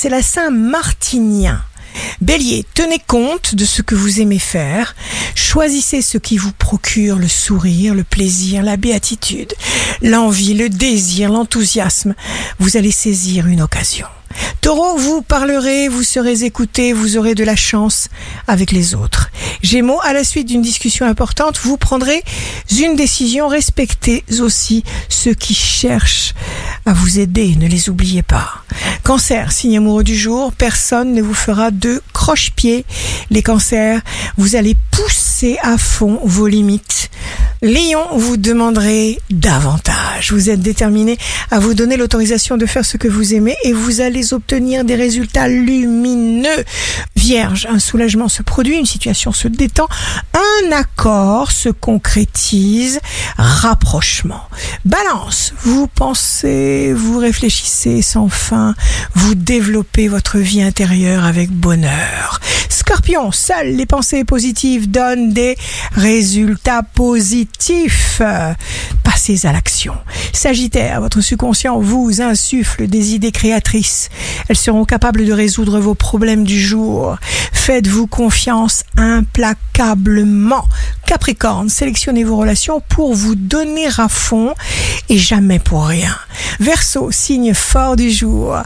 c'est la Saint-Martinien. Bélier, tenez compte de ce que vous aimez faire. Choisissez ce qui vous procure le sourire, le plaisir, la béatitude, l'envie, le désir, l'enthousiasme. Vous allez saisir une occasion. Taureau, vous parlerez, vous serez écouté, vous aurez de la chance avec les autres. Gémeaux, à la suite d'une discussion importante, vous prendrez une décision. Respectez aussi ceux qui cherchent à vous aider, ne les oubliez pas. Cancer, signe amoureux du jour, personne ne vous fera de croche-pied. Les cancers, vous allez pousser à fond vos limites. Lion, vous demanderez davantage. Vous êtes déterminé à vous donner l'autorisation de faire ce que vous aimez et vous allez obtenir des résultats lumineux. Vierge, un soulagement se produit, une situation se détend, un accord se concrétise, rapprochement. Balance, vous pensez, vous réfléchissez sans fin, vous développez votre vie intérieure avec bonheur. Scorpion, seules les pensées positives donnent des résultats positifs. À l'action. Sagittaire, votre subconscient vous insuffle des idées créatrices. Elles seront capables de résoudre vos problèmes du jour. Faites-vous confiance implacablement. Capricorne, sélectionnez vos relations pour vous donner à fond et jamais pour rien. Verseau, signe fort du jour.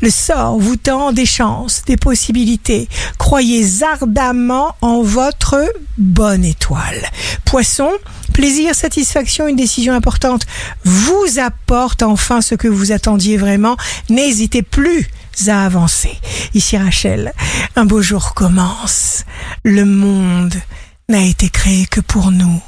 Le sort vous tend des chances, des possibilités. Croyez ardemment en votre bonne étoile. Poisson, plaisir, satisfaction, une décision importante vous apporte enfin ce que vous attendiez vraiment. N'hésitez plus à avancer. Ici Rachel, un beau jour commence. Le monde n'a été créé que pour nous.